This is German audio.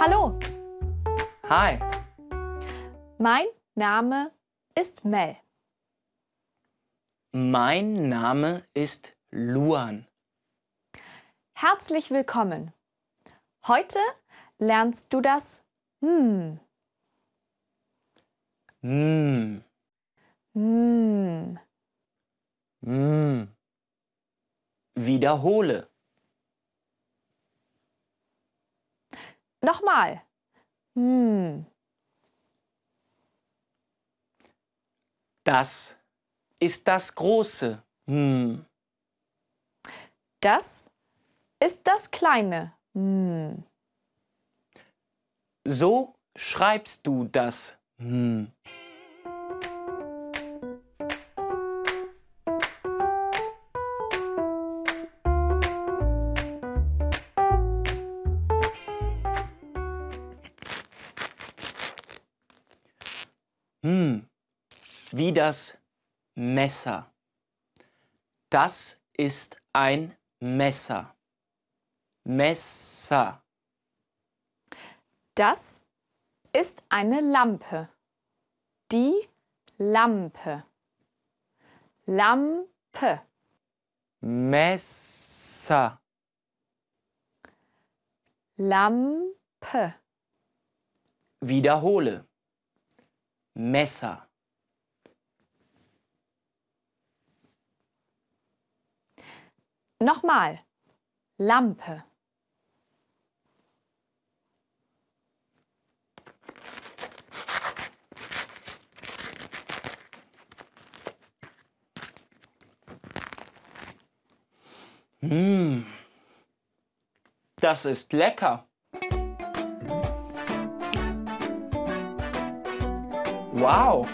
Hallo, Hi, mein Name ist Mel. mein Name ist Luan. Herzlich willkommen. Heute lernst du das Hm. Mm, Hm. mm. Wiederhole. Nochmal. Hm. Das ist das große. Mm. Das ist das kleine Hm. So schreibst du das. Mm. Hm, wie das Messer. Das ist ein Messer. Messer. Das ist eine Lampe. Die Lampe. Lampe. Messer. Lampe. Wiederhole. Messer. Nochmal. Lampe. Mmh. Das ist lecker. Wow.